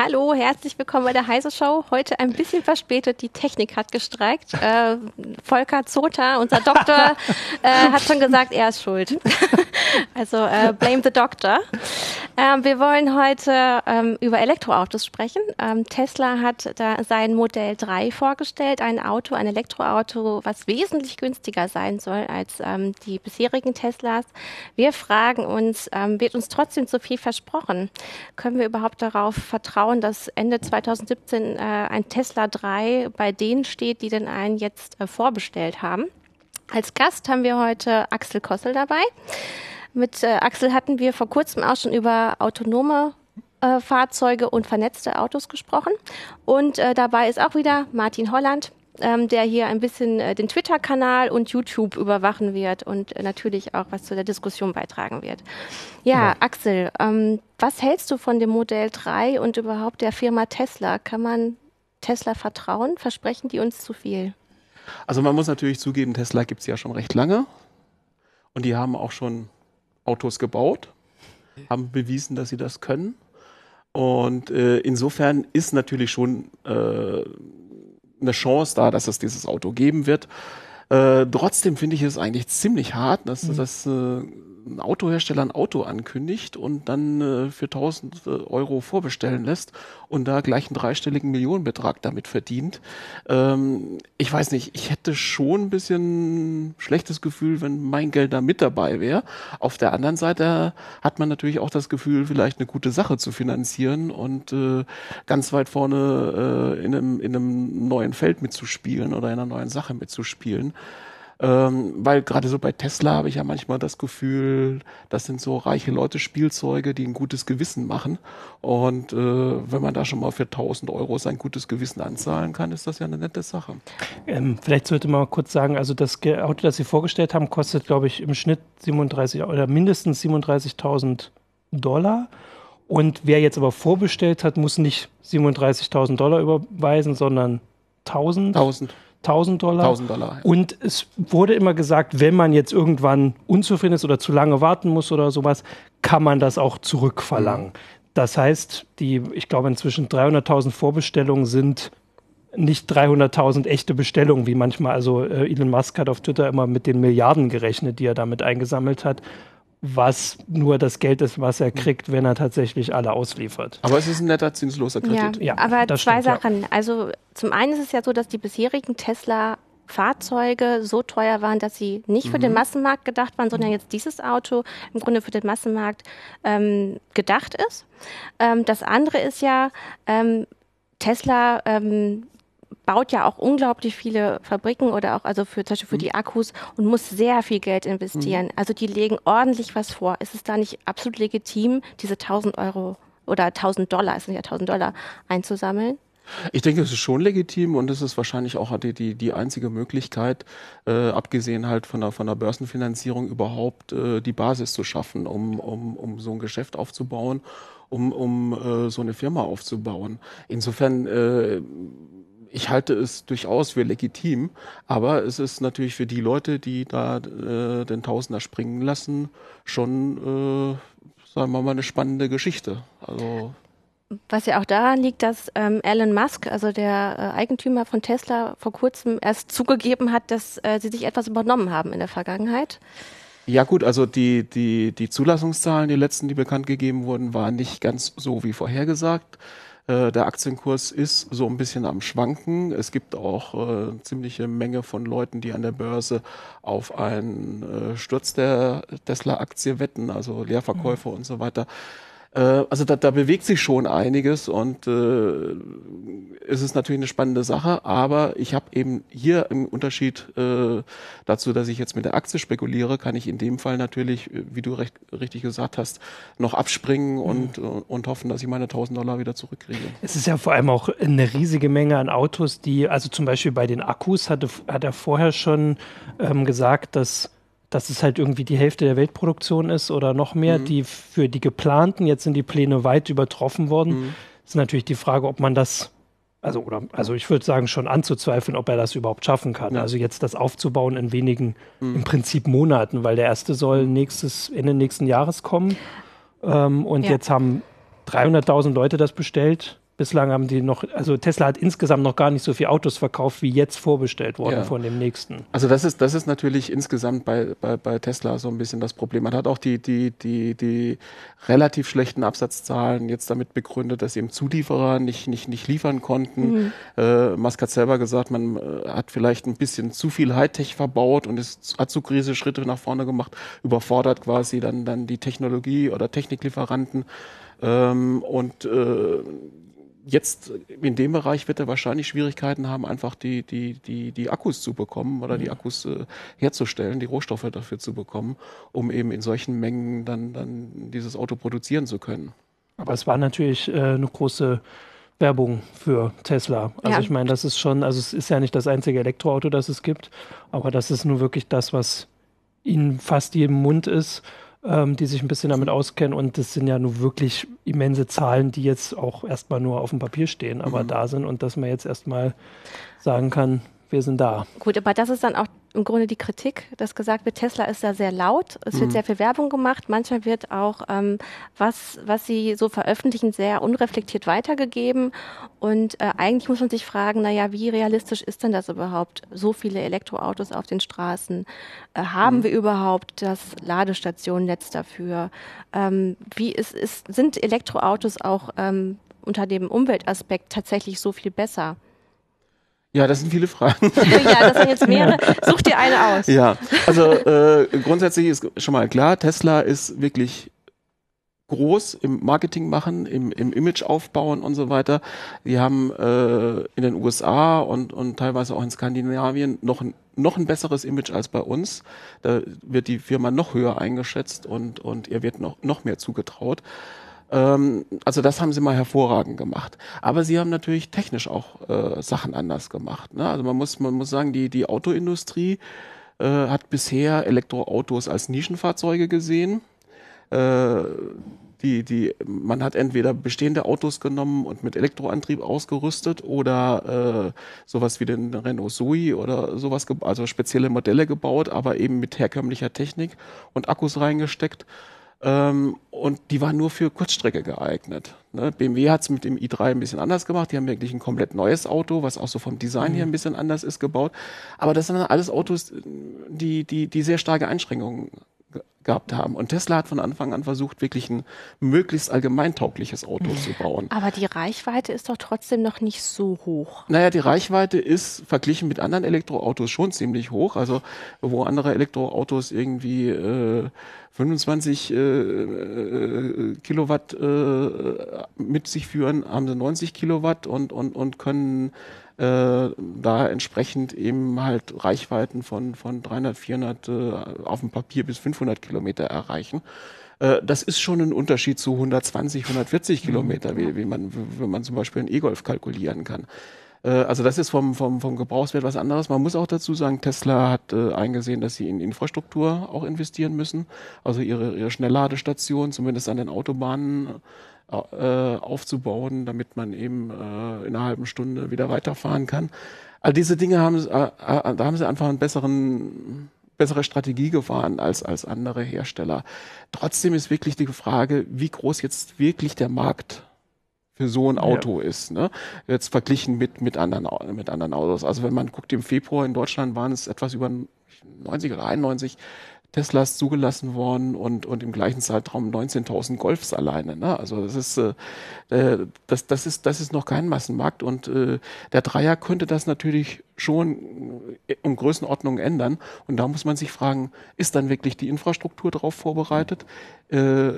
Hallo, herzlich willkommen bei der Heise Show. Heute ein bisschen verspätet. Die Technik hat gestreikt. Äh, Volker Zota, unser Doktor, äh, hat schon gesagt, er ist schuld. also äh, blame the doctor. Ähm, wir wollen heute ähm, über Elektroautos sprechen. Ähm, Tesla hat da sein Modell 3 vorgestellt, ein Auto, ein Elektroauto, was wesentlich günstiger sein soll als ähm, die bisherigen Teslas. Wir fragen uns, ähm, wird uns trotzdem zu viel versprochen? Können wir überhaupt darauf vertrauen, dass Ende 2017 äh, ein Tesla 3 bei denen steht, die den einen jetzt äh, vorbestellt haben? Als Gast haben wir heute Axel Kossel dabei. Mit äh, Axel hatten wir vor kurzem auch schon über autonome äh, Fahrzeuge und vernetzte Autos gesprochen. Und äh, dabei ist auch wieder Martin Holland, ähm, der hier ein bisschen äh, den Twitter-Kanal und YouTube überwachen wird und äh, natürlich auch was zu der Diskussion beitragen wird. Ja, ja. Axel, ähm, was hältst du von dem Modell 3 und überhaupt der Firma Tesla? Kann man Tesla vertrauen? Versprechen die uns zu viel? Also man muss natürlich zugeben, Tesla gibt es ja schon recht lange und die haben auch schon Autos gebaut, haben bewiesen, dass sie das können. Und äh, insofern ist natürlich schon äh, eine Chance da, dass es dieses Auto geben wird. Äh, trotzdem finde ich es eigentlich ziemlich hart, dass, mhm. dass äh, ein Autohersteller ein Auto ankündigt und dann äh, für 1000 äh, Euro vorbestellen lässt und da gleich einen dreistelligen Millionenbetrag damit verdient. Ähm, ich weiß nicht, ich hätte schon ein bisschen schlechtes Gefühl, wenn mein Geld da mit dabei wäre. Auf der anderen Seite hat man natürlich auch das Gefühl, vielleicht eine gute Sache zu finanzieren und äh, ganz weit vorne äh, in, einem, in einem neuen Feld mitzuspielen oder in einer neuen Sache mitzuspielen. Ähm, weil gerade so bei Tesla habe ich ja manchmal das Gefühl, das sind so reiche Leute Spielzeuge, die ein gutes Gewissen machen. Und äh, wenn man da schon mal für 1000 Euro sein gutes Gewissen anzahlen kann, ist das ja eine nette Sache. Ähm, vielleicht sollte man mal kurz sagen, also das Auto, das Sie vorgestellt haben, kostet, glaube ich, im Schnitt 37 oder mindestens 37.000 Dollar. Und wer jetzt aber vorbestellt hat, muss nicht 37.000 Dollar überweisen, sondern 1000. 1000. 1000 Dollar. 1000 Dollar. Ja. Und es wurde immer gesagt, wenn man jetzt irgendwann unzufrieden ist oder zu lange warten muss oder sowas, kann man das auch zurückverlangen. Mhm. Das heißt, die, ich glaube, inzwischen 300.000 Vorbestellungen sind nicht 300.000 echte Bestellungen, wie manchmal. Also äh, Elon Musk hat auf Twitter immer mit den Milliarden gerechnet, die er damit eingesammelt hat was nur das Geld ist, was er kriegt, wenn er tatsächlich alle ausliefert. Aber es ist ein netter zinsloser Kredit. Ja, ja aber zwei stimmt, Sachen. Ja. Also zum einen ist es ja so, dass die bisherigen Tesla Fahrzeuge so teuer waren, dass sie nicht mhm. für den mhm. Massenmarkt gedacht waren, sondern jetzt dieses Auto im Grunde für den Massenmarkt ähm, gedacht ist. Ähm, das andere ist ja, ähm, Tesla ähm, baut ja auch unglaublich viele Fabriken oder auch also für, zum Beispiel für mhm. die Akkus und muss sehr viel Geld investieren. Mhm. Also die legen ordentlich was vor. Ist es da nicht absolut legitim, diese 1000 Euro oder 1000 Dollar, es sind ja 1000 Dollar, einzusammeln? Ich denke, es ist schon legitim und es ist wahrscheinlich auch die, die, die einzige Möglichkeit, äh, abgesehen halt von der, von der Börsenfinanzierung, überhaupt äh, die Basis zu schaffen, um, um, um so ein Geschäft aufzubauen, um, um äh, so eine Firma aufzubauen. Insofern äh, ich halte es durchaus für legitim, aber es ist natürlich für die Leute, die da äh, den Tausender springen lassen, schon, äh, sagen wir mal, eine spannende Geschichte. Also was ja auch daran liegt, dass ähm, Elon Musk, also der äh, Eigentümer von Tesla, vor kurzem erst zugegeben hat, dass äh, sie sich etwas übernommen haben in der Vergangenheit. Ja gut, also die, die, die Zulassungszahlen, die letzten, die bekannt gegeben wurden, waren nicht ganz so wie vorhergesagt. Äh, der Aktienkurs ist so ein bisschen am Schwanken. Es gibt auch äh, ziemliche Menge von Leuten, die an der Börse auf einen äh, Sturz der Tesla-Aktie wetten, also Leerverkäufe mhm. und so weiter. Äh, also da, da bewegt sich schon einiges und äh, es ist natürlich eine spannende Sache, aber ich habe eben hier im Unterschied äh, dazu, dass ich jetzt mit der Aktie spekuliere, kann ich in dem Fall natürlich, wie du recht, richtig gesagt hast, noch abspringen mhm. und, und hoffen, dass ich meine 1000 Dollar wieder zurückkriege. Es ist ja vor allem auch eine riesige Menge an Autos, die, also zum Beispiel bei den Akkus hatte, hat er vorher schon ähm, gesagt, dass dass es halt irgendwie die Hälfte der Weltproduktion ist oder noch mehr, mhm. die für die geplanten, jetzt sind die Pläne weit übertroffen worden. Mhm. Ist natürlich die Frage, ob man das, also, oder, also ich würde sagen, schon anzuzweifeln, ob er das überhaupt schaffen kann. Ja. Also jetzt das aufzubauen in wenigen, mhm. im Prinzip Monaten, weil der erste soll nächstes, Ende nächsten Jahres kommen. Ähm, und ja. jetzt haben 300.000 Leute das bestellt. Bislang haben die noch, also Tesla hat insgesamt noch gar nicht so viele Autos verkauft, wie jetzt vorbestellt worden Ja. von dem nächsten. Also das ist, das ist natürlich insgesamt bei, bei, bei Tesla so ein bisschen das Problem. Man hat auch die, die, die, die relativ schlechten Absatzzahlen jetzt damit begründet, dass eben Zulieferer nicht, nicht, nicht liefern konnten. Äh, Musk hat selber gesagt, man äh, hat vielleicht ein bisschen zu viel Hightech verbaut und ist, hat zu große Schritte nach vorne gemacht, überfordert quasi dann, dann die Technologie oder Techniklieferanten. Ähm, und äh, jetzt in dem Bereich wird er wahrscheinlich Schwierigkeiten haben, einfach die, die, die, die Akkus zu bekommen oder die Akkus äh, herzustellen, die Rohstoffe dafür zu bekommen, um eben in solchen Mengen dann, dann dieses Auto produzieren zu können. Aber es war natürlich äh, eine große Werbung für Tesla. Also Ja. ich meine, das ist schon, also es ist ja nicht das einzige Elektroauto, das es gibt, aber das ist nur wirklich das, was in fast jedem Mund ist, ähm, die sich ein bisschen damit auskennen. Und das sind ja nur wirklich immense Zahlen, die jetzt auch erstmal nur auf dem Papier stehen, aber da sind und dass man jetzt erstmal sagen kann, wir sind da. Gut, aber das ist dann auch im Grunde die Kritik, dass gesagt wird, Tesla ist da sehr laut, es wird sehr viel Werbung gemacht, manchmal wird auch, ähm, was, was sie so veröffentlichen, sehr unreflektiert weitergegeben und äh, eigentlich muss man sich fragen, naja, wie realistisch ist denn das überhaupt, so viele Elektroautos auf den Straßen? Äh, haben wir überhaupt das Ladestationnetz dafür? Ähm, wie ist, ist, sind Elektroautos auch ähm, unter dem Umweltaspekt tatsächlich so viel besser? Ja, das sind viele Fragen. ja, das sind jetzt mehrere. Such dir eine aus. Ja, also äh, grundsätzlich ist schon mal klar, Tesla ist wirklich groß im Marketing machen, im, im Image aufbauen und so weiter. Die haben äh, in den USA und, und teilweise auch in Skandinavien noch ein, noch ein besseres Image als bei uns. Da wird die Firma noch höher eingeschätzt und, und ihr wird noch, noch mehr zugetraut. Ähm, also das haben sie mal hervorragend gemacht. Aber sie haben natürlich technisch auch äh, Sachen anders gemacht. Ne? Also man muss, man muss sagen, die, die Autoindustrie äh, hat bisher Elektroautos als Nischenfahrzeuge gesehen. Äh, die, die, man hat entweder bestehende Autos genommen und mit Elektroantrieb ausgerüstet oder äh, sowas wie den Renault Zoe oder sowas, also spezielle Modelle gebaut, aber eben mit herkömmlicher Technik und Akkus reingesteckt. Ähm, und die waren nur für Kurzstrecke geeignet. Ne? BMW hat es mit dem i3 ein bisschen anders gemacht. Die haben wirklich ein komplett neues Auto, was auch so vom Design her ein bisschen anders ist gebaut. Aber das sind dann alles Autos, die, die, die sehr starke Einschränkungen ge- gehabt haben. Und Tesla hat von Anfang an versucht, wirklich ein möglichst allgemeintaugliches Auto zu bauen. Aber die Reichweite ist doch trotzdem noch nicht so hoch. Naja, die Reichweite ist verglichen mit anderen Elektroautos schon ziemlich hoch. Also wo andere Elektroautos irgendwie äh, 25 äh, äh, Kilowatt äh, mit sich führen, haben sie 90 Kilowatt und, und, und können äh, da entsprechend eben halt Reichweiten von, von 300, 400 äh, auf dem Papier bis 500 Kilometer erreichen. Äh, Das ist schon ein Unterschied zu 120, 140 Kilometer, wie, wie man, wenn man zum Beispiel einen E-Golf kalkulieren kann. Äh, Also das ist vom, vom, vom Gebrauchswert was anderes. Man muss auch dazu sagen, Tesla hat äh, eingesehen, dass sie in Infrastruktur auch investieren müssen. Also ihre, ihre Schnellladestationen, zumindest an den Autobahnen, aufzubauen, damit man eben äh, in einer halben Stunde wieder weiterfahren kann. All diese Dinge haben, sie- äh, äh, da haben sie einfach einen besseren bessere Strategie gefahren als, als andere Hersteller. Trotzdem ist wirklich die Frage, wie groß jetzt wirklich der Markt für so ein Auto ist. Ne? Jetzt verglichen mit, mit, anderen, mit anderen Autos. Also wenn man guckt, im Februar in Deutschland waren es etwas über 90 oder 91 Teslas zugelassen worden und, und im gleichen Zeitraum 19.000 Golfs alleine. Ne? Also das ist, äh, äh, das, das, ist, das ist noch kein Massenmarkt und äh, der Dreier könnte das natürlich schon äh, um Größenordnung ändern. Und da muss man sich fragen, ist dann wirklich die Infrastruktur darauf vorbereitet? Äh,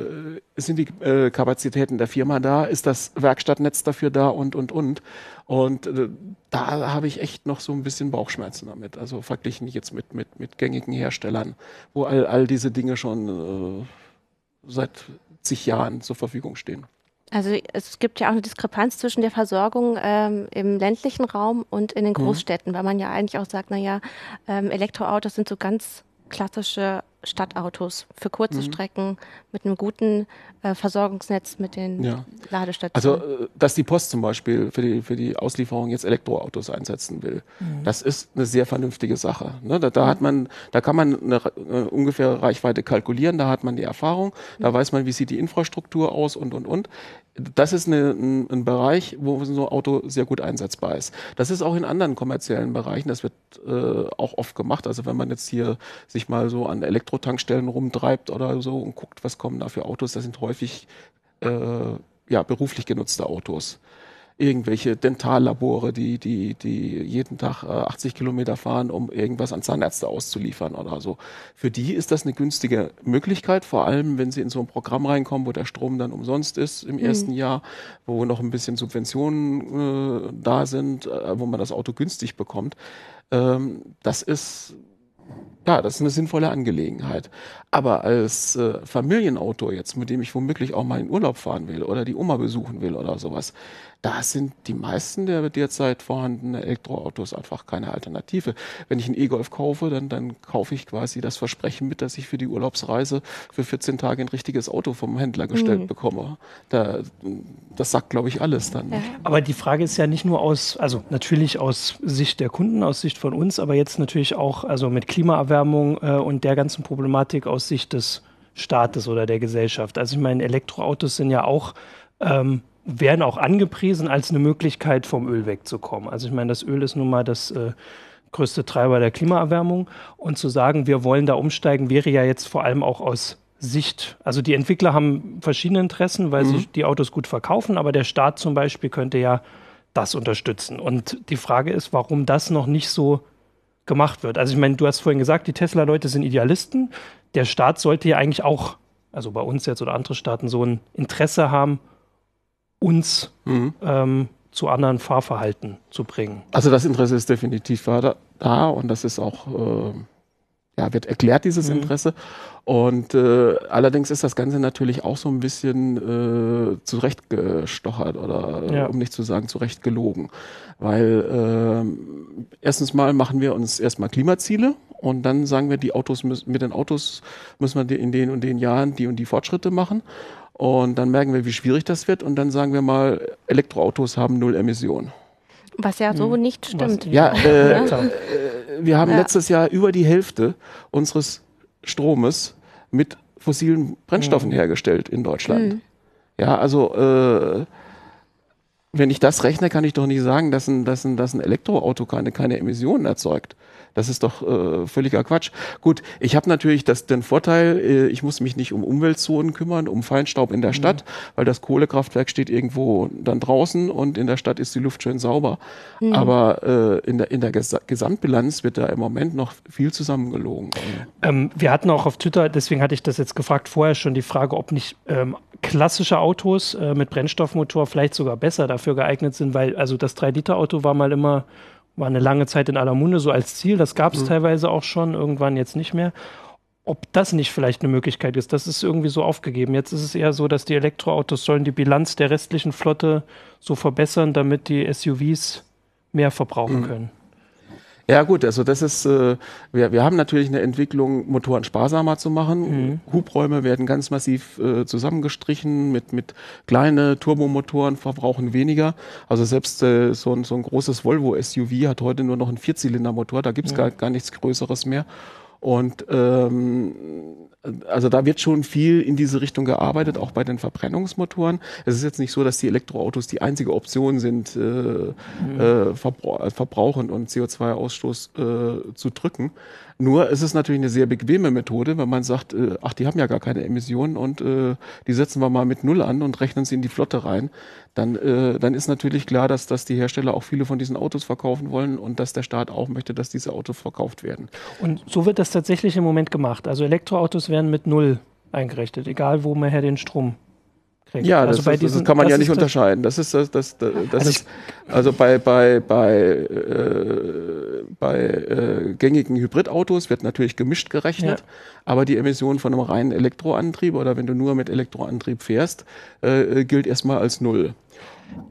sind die äh, Kapazitäten der Firma da? Ist das Werkstattnetz dafür da? Und, und, und. Und äh, da habe ich echt noch so ein bisschen Bauchschmerzen damit. Also verglichen jetzt mit, mit, mit gängigen Herstellern, wo all, all diese Dinge schon äh, seit zig Jahren zur Verfügung stehen. Also es gibt ja auch eine Diskrepanz zwischen der Versorgung ähm, im ländlichen Raum und in den Großstädten, weil man ja eigentlich auch sagt, naja, ähm, Elektroautos sind so ganz klassische Stadtautos für kurze Strecken mit einem guten Versorgungsnetz mit den Ja. Ladestationen. Also, äh, dass die Post zum Beispiel für die, für die Auslieferung jetzt Elektroautos einsetzen will, das ist eine sehr vernünftige Sache. Ne? Da, da hat man, da kann man eine, eine ungefähre Reichweite kalkulieren, da hat man die Erfahrung, da weiß man, wie sieht die Infrastruktur aus und, und, und. das ist eine, ein, ein, Bereich, wo so ein Auto sehr gut einsetzbar ist. Das ist auch in anderen kommerziellen Bereichen, das wird äh, auch oft gemacht. Also wenn man jetzt hier sich mal so an Elektrotankstellen rumtreibt oder so und guckt, was kommen da für Autos, das sind häufig äh, ja, beruflich genutzte Autos irgendwelche Dentallabore, die, die, die jeden Tag äh, 80 Kilometer fahren, um irgendwas an Zahnärzte auszuliefern oder so. Für die ist das eine günstige Möglichkeit, vor allem wenn sie in so ein Programm reinkommen, wo der Strom dann umsonst ist im mhm. ersten Jahr, wo noch ein bisschen Subventionen äh, da sind, äh, wo man das Auto günstig bekommt. Ähm, das ist ja, das ist eine sinnvolle Angelegenheit. Aber als äh, Familienauto jetzt, mit dem ich womöglich auch mal in Urlaub fahren will oder die Oma besuchen will oder sowas, da sind die meisten der derzeit vorhandenen Elektroautos einfach keine Alternative. Wenn ich einen E-Golf kaufe, dann, dann kaufe ich quasi das Versprechen mit, dass ich für die Urlaubsreise für 14 Tage ein richtiges Auto vom Händler gestellt mhm. bekomme. Da, das sagt, glaube ich, alles dann. Ja. Aber die Frage ist ja nicht nur aus, also natürlich aus Sicht der Kunden, aus Sicht von uns, aber jetzt natürlich auch, also mit Klimaerwärmung äh, und der ganzen Problematik aus Sicht des Staates oder der Gesellschaft. Also ich meine, Elektroautos sind ja auch ähm, werden auch angepriesen als eine Möglichkeit, vom Öl wegzukommen. Also ich meine, das Öl ist nun mal das äh, größte Treiber der Klimaerwärmung. Und zu sagen, wir wollen da umsteigen, wäre ja jetzt vor allem auch aus Sicht, also die Entwickler haben verschiedene Interessen, weil mhm. sie die Autos gut verkaufen, aber der Staat zum Beispiel könnte ja das unterstützen. Und die Frage ist, warum das noch nicht so gemacht wird. Also ich meine, du hast vorhin gesagt, die Tesla-Leute sind Idealisten. Der Staat sollte ja eigentlich auch, also bei uns jetzt oder andere Staaten, so ein Interesse haben, uns mhm. ähm, zu anderen Fahrverhalten zu bringen. Also das Interesse ist definitiv da und das ist auch, äh, ja, wird erklärt, dieses mhm. Interesse. Und äh, allerdings ist das Ganze natürlich auch so ein bisschen äh, zurechtgestochert oder ja. um nicht zu sagen zurecht gelogen. Weil äh, erstens mal machen wir uns erstmal Klimaziele und dann sagen wir, die Autos müssen, mit den Autos müssen wir in den und den Jahren die und die Fortschritte machen. Und dann merken wir, wie schwierig das wird. Und dann sagen wir mal, Elektroautos haben null Emissionen. Was ja so hm. nicht stimmt. Was, ja, äh, äh, wir haben ja. letztes Jahr über die Hälfte unseres Stromes mit fossilen Brennstoffen mhm. hergestellt in Deutschland. Mhm. Ja, also äh, wenn ich das rechne, kann ich doch nicht sagen, dass ein, dass ein, dass ein Elektroauto keine, keine Emissionen erzeugt. Das ist doch äh, völliger Quatsch. Gut, ich habe natürlich das, den Vorteil, äh, ich muss mich nicht um Umweltzonen kümmern, um Feinstaub in der mhm. Stadt, weil das Kohlekraftwerk steht irgendwo dann draußen und in der Stadt ist die Luft schön sauber. Mhm. Aber äh, in der, in der Ges Gesamtbilanz wird da im Moment noch viel zusammengelogen. Ähm, wir hatten auch auf Twitter, deswegen hatte ich das jetzt gefragt, vorher schon die Frage, ob nicht ähm, klassische Autos äh, mit Brennstoffmotor vielleicht sogar besser dafür geeignet sind, weil also das 3-Liter-Auto war mal immer war eine lange Zeit in aller Munde so als Ziel. Das gab es mhm. teilweise auch schon, irgendwann jetzt nicht mehr. Ob das nicht vielleicht eine Möglichkeit ist, das ist irgendwie so aufgegeben. Jetzt ist es eher so, dass die Elektroautos sollen die Bilanz der restlichen Flotte so verbessern, damit die SUVs mehr verbrauchen mhm. können. Ja gut, also das ist, äh, wir, wir haben natürlich eine Entwicklung, Motoren sparsamer zu machen. Mhm. Hubräume werden ganz massiv äh, zusammengestrichen mit, mit kleine Turbomotoren, verbrauchen weniger. Also selbst äh, so, ein, so ein großes Volvo SUV hat heute nur noch einen Vierzylindermotor, da gibt's mhm. gar, gar nichts Größeres mehr. Und ähm, also da wird schon viel in diese Richtung gearbeitet, auch bei den Verbrennungsmotoren. Es ist jetzt nicht so, dass die Elektroautos die einzige Option sind, äh, mhm. äh, Verbra Verbrauch und CO2-Ausstoß äh, zu drücken. Nur es ist natürlich eine sehr bequeme Methode, wenn man sagt, äh, ach, die haben ja gar keine Emissionen und äh, die setzen wir mal mit Null an und rechnen sie in die Flotte rein. Dann, äh, dann ist natürlich klar, dass, dass die Hersteller auch viele von diesen Autos verkaufen wollen und dass der Staat auch möchte, dass diese Autos verkauft werden. Und so wird das tatsächlich im Moment gemacht. Also Elektroautos werden mit Null eingerechnet, egal wo man her den Strom kriegt. Ja, also das, diesen, das kann man ja nicht unterscheiden. Das ist das, das, das, das also ist also bei bei bei äh, bei äh, gängigen Hybridautos wird natürlich gemischt gerechnet, ja. aber die Emission von einem reinen Elektroantrieb oder wenn du nur mit Elektroantrieb fährst, äh, gilt erstmal als null.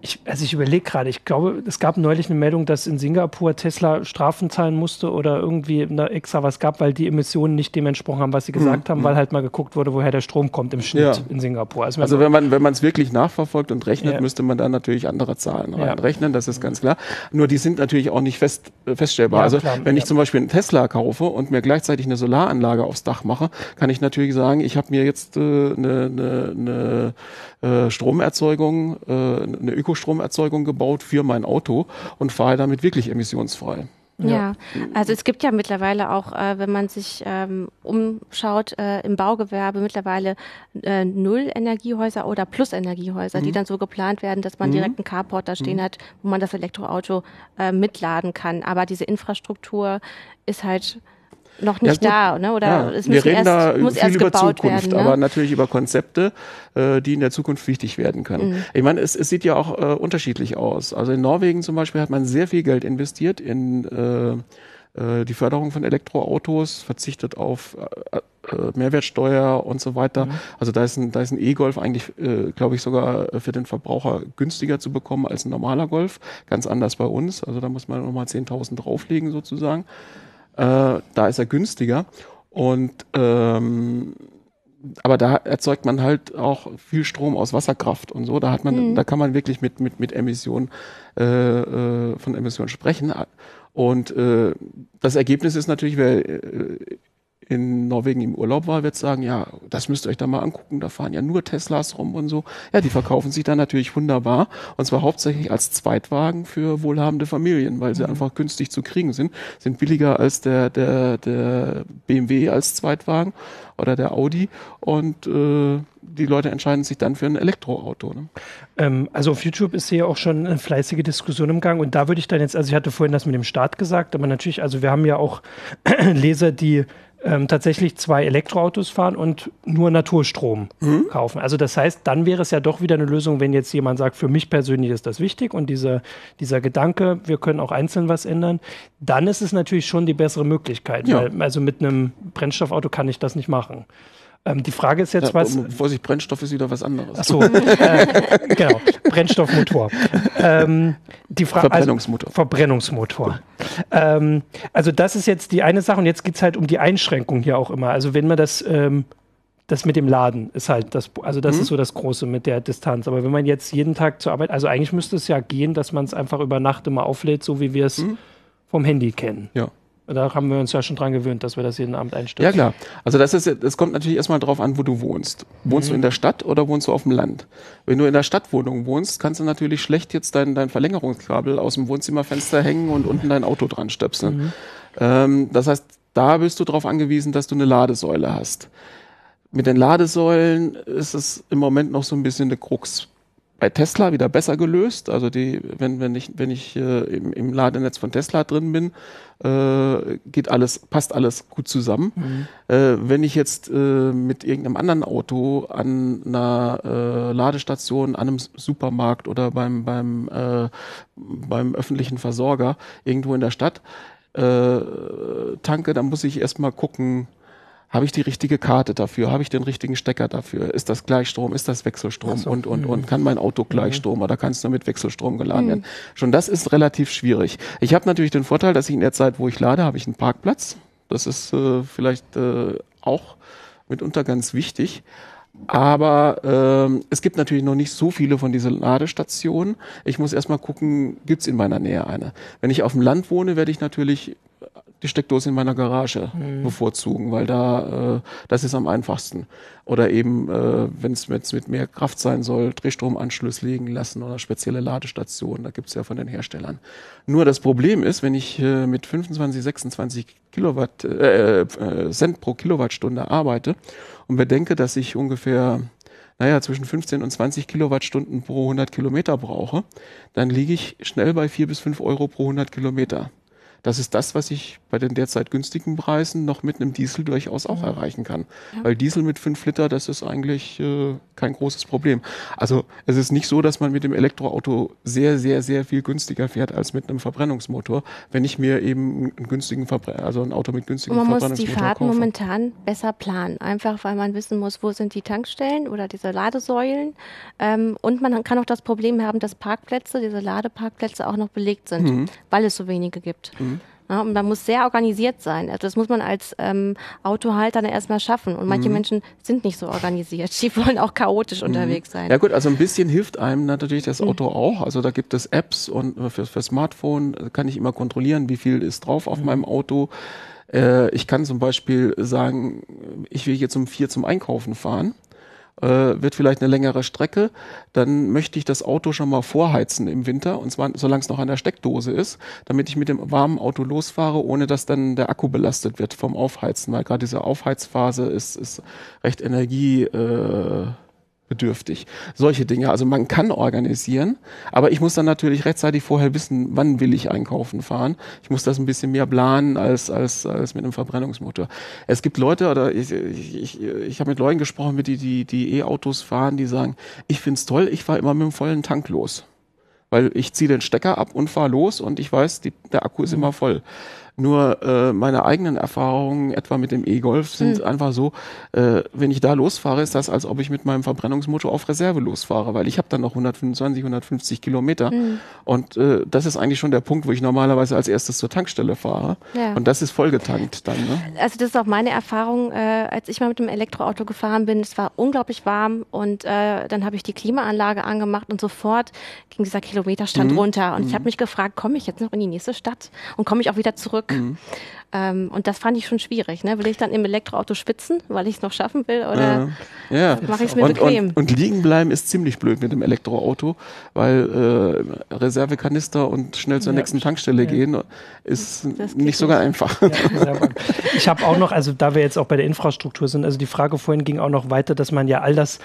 Ich, also ich überlege gerade, ich glaube, es gab neulich eine Meldung, dass in Singapur Tesla Strafen zahlen musste oder irgendwie extra was gab, weil die Emissionen nicht dem entsprochen haben, was sie gesagt mhm. haben, weil halt mal geguckt wurde, woher der Strom kommt im Schnitt ja. in Singapur. Also, also wenn man wenn man es wirklich nachverfolgt und rechnet, ja. müsste man dann natürlich andere Zahlen ja. reinrechnen, das ist ganz klar. Nur die sind natürlich auch nicht fest, äh, feststellbar. also klar, wenn ich zum Beispiel einen Tesla kaufe und mir gleichzeitig eine Solaranlage aufs Dach mache, kann ich natürlich sagen, ich habe mir jetzt äh, eine, eine, eine äh, Stromerzeugung, äh, eine Ökostromerzeugung gebaut für mein Auto und fahre damit wirklich emissionsfrei. Ja. ja. also es gibt ja mittlerweile auch, äh, wenn man sich ähm, umschaut, äh, im Baugewerbe mittlerweile äh, Null-Energiehäuser oder Plus-Energiehäuser, mhm. die dann so geplant werden, dass man mhm. direkt einen Carport da stehen mhm. hat, wo man das Elektroauto äh, mitladen kann. Aber diese Infrastruktur ist halt noch nicht ja, da, ne? Oder ja, es wir reden erst, da muss viel erst über Zukunft, werden, ne? aber natürlich über Konzepte, äh, die in der Zukunft wichtig werden können. Mhm. Ich meine, es, es sieht ja auch äh, unterschiedlich aus. Also in Norwegen zum Beispiel hat man sehr viel Geld investiert in äh, äh die Förderung von Elektroautos, verzichtet auf äh, äh, Mehrwertsteuer und so weiter. Mhm. Also da ist ein, da ist ein E-Golf eigentlich, äh, glaube ich, sogar für den Verbraucher günstiger zu bekommen als ein normaler Golf. Ganz anders bei uns. Also da muss man nochmal 10.000 drauflegen sozusagen. Äh, da ist er günstiger. Und ähm, aber da erzeugt man halt auch viel Strom aus Wasserkraft und so. Da hat man, mhm. da kann man wirklich mit mit mit Emissionen äh, äh, von Emissionen sprechen. Und äh, das Ergebnis ist natürlich, wer äh, in Norwegen im Urlaub war, wird sagen, ja, das müsst ihr euch da mal angucken, da fahren ja nur Teslas rum und so. Ja, die verkaufen sich dann natürlich wunderbar und zwar hauptsächlich als Zweitwagen für wohlhabende Familien, weil sie mhm. einfach günstig zu kriegen sind, sind billiger als der, der, der BMW als Zweitwagen oder der Audi und äh, die Leute entscheiden sich dann für ein Elektroauto. Ne? Ähm, also auf YouTube ist hier auch schon eine fleißige Diskussion im Gang und da würde ich dann jetzt, also ich hatte vorhin das mit dem Start gesagt, aber natürlich, also wir haben ja auch Leser, die ähm, tatsächlich zwei Elektroautos fahren und nur Naturstrom mhm. kaufen. Also das heißt, dann wäre es ja doch wieder eine Lösung, wenn jetzt jemand sagt, für mich persönlich ist das wichtig und dieser, dieser Gedanke, wir können auch einzeln was ändern, dann ist es natürlich schon die bessere Möglichkeit. Ja. Weil, also mit einem Brennstoffauto kann ich das nicht machen. Ähm, die Frage ist jetzt, ja, was. Vorsicht, Brennstoff ist wieder was anderes. Achso, äh, genau. Brennstoffmotor. Ähm, die Fra also Verbrennungsmotor. Also, Verbrennungsmotor. Ähm, also, das ist jetzt die eine Sache und jetzt geht es halt um die Einschränkung hier auch immer. Also, wenn man das. Ähm, das mit dem Laden ist halt das, also das mhm. ist so das Große mit der Distanz. Aber wenn man jetzt jeden Tag zur Arbeit, also eigentlich müsste es ja gehen, dass man es einfach über Nacht immer auflädt, so wie wir es mhm. vom Handy kennen. Ja. Da haben wir uns ja schon dran gewöhnt, dass wir das jeden Abend einstellen. Ja, klar. Also das ist, das kommt natürlich erstmal drauf an, wo du wohnst. Wohnst mhm. du in der Stadt oder wohnst du auf dem Land? Wenn du in der Stadtwohnung wohnst, kannst du natürlich schlecht jetzt dein, dein Verlängerungskabel aus dem Wohnzimmerfenster hängen und unten dein Auto dran stöpseln. Mhm. Ähm, das heißt, da bist du darauf angewiesen, dass du eine Ladesäule hast. Mit den Ladesäulen ist es im Moment noch so ein bisschen eine Krux bei Tesla wieder besser gelöst. Also die, wenn, wenn ich, wenn ich äh, im, im Ladenetz von Tesla drin bin, äh, geht alles, passt alles gut zusammen. Mhm. Äh, wenn ich jetzt äh, mit irgendeinem anderen Auto an einer äh, Ladestation, an einem Supermarkt oder beim, beim, äh, beim öffentlichen Versorger irgendwo in der Stadt äh, tanke, dann muss ich erstmal gucken, habe ich die richtige Karte dafür? Habe ich den richtigen Stecker dafür? Ist das Gleichstrom? Ist das Wechselstrom? So. Und, und, und mhm. kann mein Auto Gleichstrom mhm. oder kann es nur mit Wechselstrom geladen mhm. werden? Schon das ist relativ schwierig. Ich habe natürlich den Vorteil, dass ich in der Zeit, wo ich lade, habe ich einen Parkplatz. Das ist äh, vielleicht äh, auch mitunter ganz wichtig. Aber ähm, es gibt natürlich noch nicht so viele von diesen Ladestationen. Ich muss erstmal gucken, gibt's in meiner Nähe eine. Wenn ich auf dem Land wohne, werde ich natürlich die Steckdose in meiner Garage mhm. bevorzugen, weil da äh, das ist am einfachsten. Oder eben, äh, wenn es mit mehr Kraft sein soll, Drehstromanschluss legen lassen oder spezielle Ladestationen, da gibt's ja von den Herstellern. Nur das Problem ist, wenn ich äh, mit 25, 26 Kilowatt äh, äh, Cent pro Kilowattstunde arbeite und bedenke, dass ich ungefähr naja, zwischen 15 und 20 Kilowattstunden pro 100 Kilometer brauche, dann liege ich schnell bei 4 bis 5 Euro pro 100 Kilometer. Das ist das, was ich bei den derzeit günstigen Preisen noch mit einem Diesel durchaus auch erreichen kann. Ja. Weil Diesel mit 5 Liter, das ist eigentlich äh, kein großes Problem. Also es ist nicht so, dass man mit dem Elektroauto sehr, sehr, sehr viel günstiger fährt als mit einem Verbrennungsmotor, wenn ich mir eben einen günstigen Verbrenner, also ein Auto mit günstigem Und man muss die Verbrennungsmotor Fahrten kaufe. momentan besser planen, einfach weil man wissen muss, wo sind die Tankstellen oder diese Ladesäulen. Ähm, und man kann auch das Problem haben, dass Parkplätze, diese Ladeparkplätze auch noch belegt sind, Mhm. weil es so wenige gibt. Ja, und man muss sehr organisiert sein. Also das muss man als ähm, Autohalter dann erstmal schaffen. Und Mhm. manche Menschen sind nicht so organisiert. Die wollen auch chaotisch unterwegs sein. Ja gut, also ein bisschen hilft einem natürlich das Auto auch. Also da gibt es Apps und äh, für, für Smartphone kann ich immer kontrollieren, wie viel ist drauf auf meinem Auto. Äh, ich kann zum Beispiel sagen, ich will jetzt um vier zum Einkaufen fahren. Äh, wird vielleicht eine längere Strecke, dann möchte ich das Auto schon mal vorheizen im Winter und zwar solange es noch an der Steckdose ist, damit ich mit dem warmen Auto losfahre, ohne dass dann der Akku belastet wird vom Aufheizen, weil gerade diese Aufheizphase ist, ist recht energie äh, bedürftig. Solche Dinge. Also man kann organisieren, aber ich muss dann natürlich rechtzeitig vorher wissen, wann will ich einkaufen fahren. Ich muss das ein bisschen mehr planen als, als, als mit einem Verbrennungsmotor. Es gibt Leute, oder ich, ich, ich, ich habe mit Leuten gesprochen, mit die, die, die E-Autos fahren, die sagen, ich find's toll, ich fahre immer mit dem vollen Tank los. Weil ich ziehe den Stecker ab und fahre los und ich weiß, die, der Akku ist immer voll. Nur äh, meine eigenen Erfahrungen, etwa mit dem E-Golf, sind einfach so, äh, wenn ich da losfahre, ist das, als ob ich mit meinem Verbrennungsmotor auf Reserve losfahre, weil ich habe dann noch 125, 150 Kilometer. Und äh, das ist eigentlich schon der Punkt, wo ich normalerweise als erstes zur Tankstelle fahre. Ja. Und das ist vollgetankt dann. Ne? Also das ist auch meine Erfahrung, äh, als ich mal mit dem Elektroauto gefahren bin. Es war unglaublich warm und äh, dann habe ich die Klimaanlage angemacht und sofort ging dieser Kilometerstand runter. Und ich habe mich gefragt, komme ich jetzt noch in die nächste Stadt und komme ich auch wieder zurück? Ähm, und das fand ich schon schwierig. Ne? Will ich dann im Elektroauto schwitzen, weil ich es noch schaffen will? Oder Ja. mache ich es mir und, bequem? und, und liegen bleiben ist ziemlich blöd mit dem Elektroauto, weil äh, Reservekanister und schnell zur Ja. nächsten Tankstelle Ja. gehen ist geht nicht so ganz einfach. Ja, Ich habe auch noch, also da wir jetzt auch bei der Infrastruktur sind, also die Frage vorhin ging auch noch weiter, dass man ja all das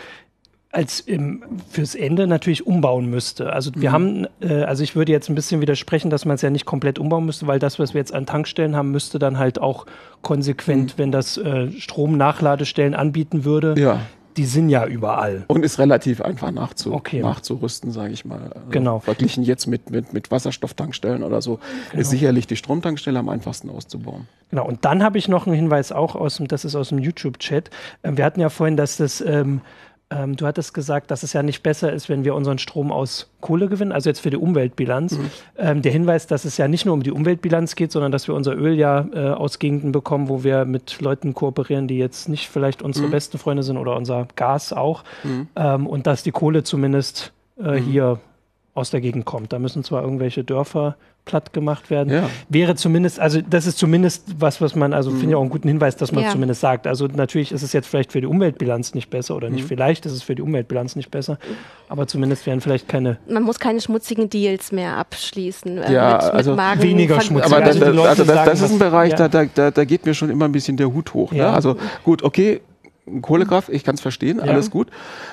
als im, fürs Ende natürlich umbauen müsste. Also wir haben, äh, also ich würde jetzt ein bisschen widersprechen, dass man es ja nicht komplett umbauen müsste, weil das, was wir jetzt an Tankstellen haben, müsste dann halt auch konsequent, wenn das äh, Strom-Nachladestellen anbieten würde, Ja. die sind ja überall. Und ist relativ einfach nachzu Okay. nachzurüsten, sage ich mal. Also Genau. Verglichen jetzt mit, mit, mit Wasserstofftankstellen oder so, Genau. ist sicherlich die Stromtankstelle am einfachsten auszubauen. Genau, und dann habe ich noch einen Hinweis auch aus dem, das ist aus dem YouTube-Chat. Ähm, wir hatten ja vorhin, dass das, ähm, ähm, du hattest gesagt, dass es ja nicht besser ist, wenn wir unseren Strom aus Kohle gewinnen, also jetzt für die Umweltbilanz. Ähm, der Hinweis, dass es ja nicht nur um die Umweltbilanz geht, sondern dass wir unser Öl ja äh, aus Gegenden bekommen, wo wir mit Leuten kooperieren, die jetzt nicht vielleicht unsere besten Freunde sind oder unser Gas auch. Ähm, und dass die Kohle zumindest äh, hier aus der Gegend kommt. Da müssen zwar irgendwelche Dörfer platt gemacht werden. Ja. Wäre zumindest, also das ist zumindest was, was man, also finde ich auch einen guten Hinweis, dass man Ja. zumindest sagt. Also natürlich ist es jetzt vielleicht für die Umweltbilanz nicht besser oder Mhm. nicht vielleicht ist es für die Umweltbilanz nicht besser, aber zumindest wären vielleicht keine Man muss keine schmutzigen Deals mehr abschließen. Äh, Ja, mit, mit also Magen weniger schmutzig. Aber Also Leute also das, sagen, das ist ein Bereich, ja. da, da, da, da geht mir schon immer ein bisschen der Hut hoch. Ne? Ja. Also gut, okay, Kohlekraft, ich kann es verstehen, Ja. alles gut.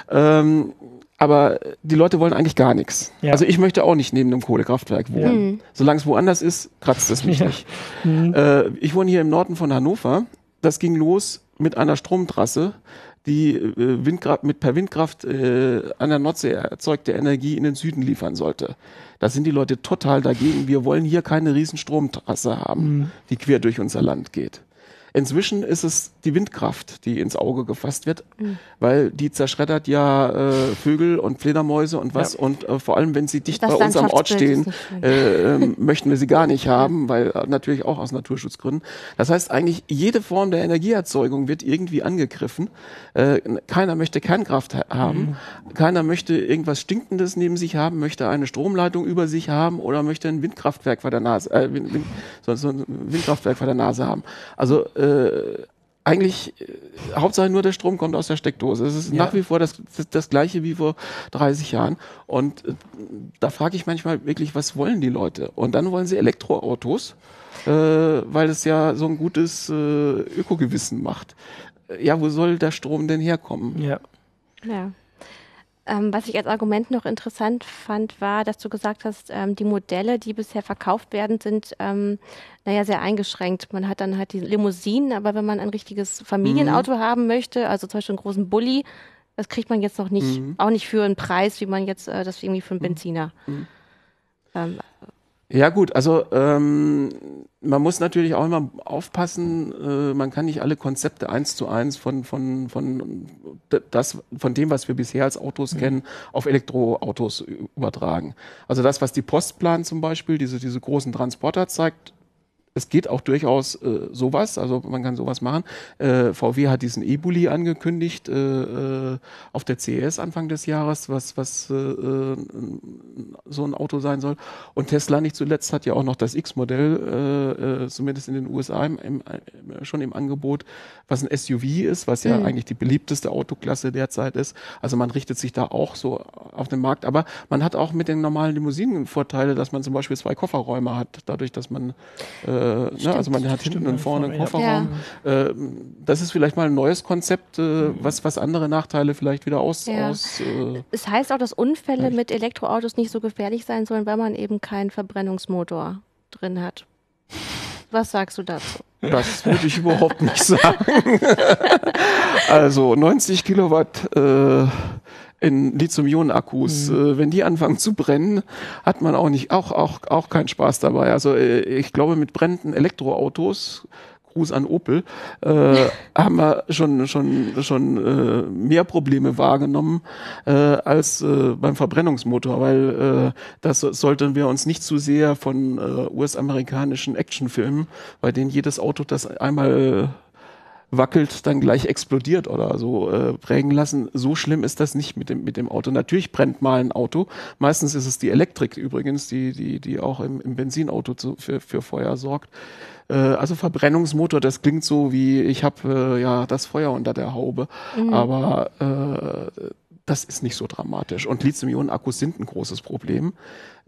Ähm, aber die Leute wollen eigentlich gar nichts. Ja. Also ich möchte auch nicht neben einem Kohlekraftwerk wohnen. Solange es woanders ist, kratzt es mich nicht. Äh, ich wohne hier im Norden von Hannover. Das ging los mit einer Stromtrasse, die äh, Windkraft, mit per Windkraft äh, an der Nordsee erzeugte Energie in den Süden liefern sollte. Da sind die Leute total dagegen. Wir wollen hier keine riesen Stromtrasse haben, die quer durch unser Land geht. Inzwischen ist es die Windkraft, die ins Auge gefasst wird, weil die zerschreddert ja äh, Vögel und Fledermäuse und was. Und äh, vor allem, wenn sie dicht Das bei uns am Ort stehen, äh, ähm, möchten wir sie gar nicht haben, weil äh, natürlich auch aus Naturschutzgründen. Das heißt eigentlich, jede Form der Energieerzeugung wird irgendwie angegriffen. Äh, keiner möchte Kernkraft ha haben, keiner möchte irgendwas Stinkendes neben sich haben, möchte eine Stromleitung über sich haben oder möchte ein Windkraftwerk vor der Nase, äh, Wind, Wind, so, so ein Windkraftwerk vor der Nase haben. Also äh, eigentlich äh, Hauptsache nur der Strom kommt aus der Steckdose. Es ist Ja. nach wie vor das, das, das gleiche wie vor 30 Jahren. Und äh, da frage ich manchmal wirklich, was wollen die Leute? Und dann wollen sie Elektroautos, äh, weil es ja so ein gutes äh, Ökogewissen macht. Äh, Ja, wo soll der Strom denn herkommen? ja. Ja. Ähm, was ich als Argument noch interessant fand, war, dass du gesagt hast, ähm, die Modelle, die bisher verkauft werden, sind ähm, naja sehr eingeschränkt. Man hat dann halt die Limousinen, aber wenn man ein richtiges Familienauto mhm. haben möchte, also zum Beispiel einen großen Bulli, das kriegt man jetzt noch nicht, mhm. auch nicht für einen Preis, wie man jetzt äh, das irgendwie für einen mhm. Benziner. Mhm. Ja gut, also ähm, man muss natürlich auch immer aufpassen, äh, man kann nicht alle Konzepte eins zu eins von, von, von, das, von dem, was wir bisher als Autos mhm. kennen, auf Elektroautos übertragen. Also das, was die Post plant zum Beispiel, diese, diese großen Transporter zeigt, es geht auch durchaus äh, sowas, also man kann sowas machen. Äh, VW hat diesen E-Bully angekündigt äh, äh auf der CES Anfang des Jahres, was, was äh, äh, so ein Auto sein soll. Und Tesla nicht zuletzt hat ja auch noch das X-Modell, zumindest in den USA im, im, schon im Angebot, was ein SUV ist, was ja mhm. eigentlich die beliebteste Autoklasse derzeit ist. Also man richtet sich da auch so auf den Markt. Aber man hat auch mit den normalen Limousinen Vorteile, dass man zum Beispiel zwei Kofferräume hat, dadurch, dass man äh, ne, also man hat hinten und vorne einen Kofferraum. Ja. Äh, das ist vielleicht mal ein neues Konzept, äh, was, was andere Nachteile vielleicht wieder aus. Ja. aus äh, es heißt auch, dass Unfälle ja. mit Elektroautos nicht so gefährlich sein sollen, weil man eben keinen Verbrennungsmotor drin hat. Was sagst du dazu? Das würde ich überhaupt nicht sagen. also 90 Kilowatt äh, in Lithium-Ionen-Akkus. Mhm. Äh, wenn die anfangen zu brennen, hat man auch nicht auch auch auch keinen Spaß dabei. Also äh, ich glaube, mit brennenden Elektroautos Gruß an Opel, äh, haben wir schon schon schon äh, mehr Probleme wahrgenommen äh, als äh, beim Verbrennungsmotor, weil äh, das sollten wir uns nicht zu sehr von äh, US-amerikanischen Actionfilmen, bei denen jedes Auto das einmal wackelt, dann gleich explodiert oder so äh, prägen lassen. So schlimm ist das nicht mit dem, mit dem Auto. Natürlich brennt mal ein Auto. Meistens ist es die Elektrik übrigens, die, die, die auch im, im Benzinauto zu, für, für Feuer sorgt. Äh, also Verbrennungsmotor, das klingt so wie, ich habe äh, ja das Feuer unter der Haube. Mhm. Aber äh, das ist nicht so dramatisch. Und Lithium-Ionen-Akkus sind ein großes Problem.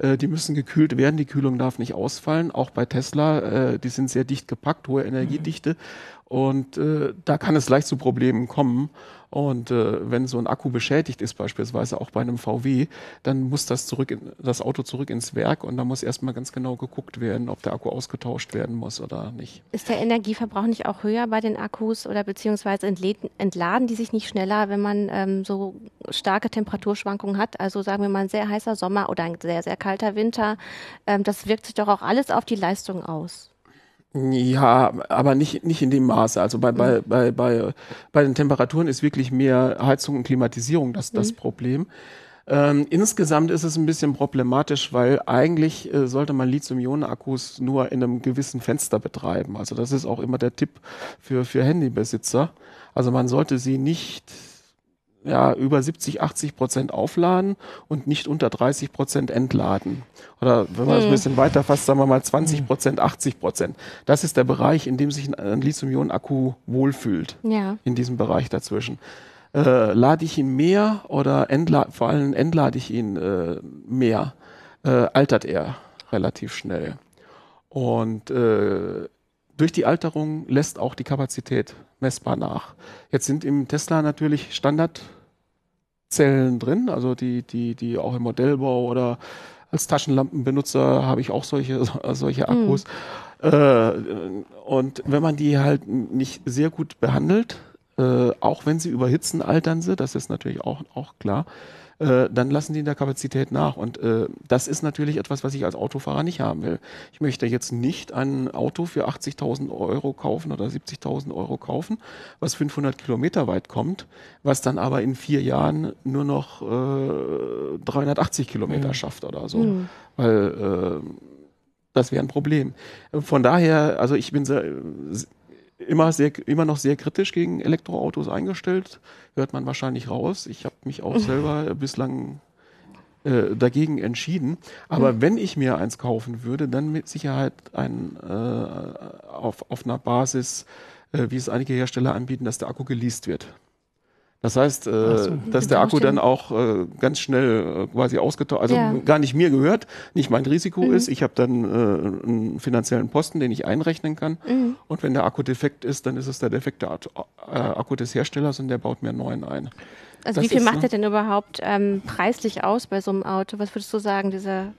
Äh, die müssen gekühlt werden, die Kühlung darf nicht ausfallen. Auch bei Tesla, äh, die sind sehr dicht gepackt, hohe Energiedichte. Und äh, da kann es leicht zu Problemen kommen. Und äh, wenn so ein Akku beschädigt ist, beispielsweise auch bei einem VW, dann muss das zurück in, das Auto zurück ins Werk und da muss erstmal ganz genau geguckt werden, ob der Akku ausgetauscht werden muss oder nicht. Ist der Energieverbrauch nicht auch höher bei den Akkus oder beziehungsweise entladen die sich nicht schneller, wenn man ähm, so starke Temperaturschwankungen hat? Also sagen wir mal ein sehr heißer Sommer oder ein sehr, sehr kalter Winter. Ähm, das wirkt sich doch auch alles auf die Leistung aus. Ja, aber nicht, nicht in dem Maße. Also bei, bei, mhm. bei, bei, bei den Temperaturen ist wirklich mehr Heizung und Klimatisierung das, das mhm. Problem. Ähm, insgesamt ist es ein bisschen problematisch, weil eigentlich äh, sollte man Lithium-Ionen-Akkus nur in einem gewissen Fenster betreiben. Also das ist auch immer der Tipp für, für Handybesitzer. Also man sollte sie nicht ja, über 70, 80 Prozent aufladen und nicht unter 30 Prozent entladen. Oder wenn man es hm. ein bisschen weiter fasst, sagen wir mal 20 Prozent, 80 Prozent. Das ist der Bereich, in dem sich ein Lithium-Ionen-Akku wohlfühlt. Ja. In diesem Bereich dazwischen. Äh, lade ich ihn mehr oder vor allem entlade ich ihn äh, mehr, äh, altert er relativ schnell. Und äh, durch die Alterung lässt auch die Kapazität messbar nach. Jetzt sind im Tesla natürlich Standardzellen drin, also die, die, die auch im Modellbau oder als Taschenlampenbenutzer habe ich auch solche, solche Akkus. Mhm. Äh, und wenn man die halt nicht sehr gut behandelt, äh, auch wenn sie überhitzen, altern sie, das ist natürlich auch, auch klar äh, dann lassen die in der Kapazität nach. Und äh, das ist natürlich etwas, was ich als Autofahrer nicht haben will. Ich möchte jetzt nicht ein Auto für 80.000 Euro kaufen oder 70.000 Euro kaufen, was 500 Kilometer weit kommt, was dann aber in vier Jahren nur noch äh, 380 Kilometer mhm. schafft oder so. Mhm. Weil äh, das wäre ein Problem. Von daher, also ich bin sehr, immer, sehr, immer noch sehr kritisch gegen Elektroautos eingestellt. Hört man wahrscheinlich raus. Ich habe mich auch selber bislang äh, dagegen entschieden. Aber mhm. wenn ich mir eins kaufen würde, dann mit Sicherheit ein äh, auf, auf einer Basis, äh, wie es einige Hersteller anbieten, dass der Akku geleast wird. Das heißt, äh, so, dass der Akku dann auch äh, ganz schnell äh, quasi ausgetauscht, also ja. gar nicht mir gehört, nicht mein Risiko mhm. ist. Ich habe dann äh, einen finanziellen Posten, den ich einrechnen kann. Mhm. Und wenn der Akku defekt ist, dann ist es der defekte äh, Akku des Herstellers und der baut mir einen neuen ein. Also Das wie viel ist, macht ne? er denn überhaupt ähm, preislich aus bei so einem Auto? Was würdest du sagen, dieser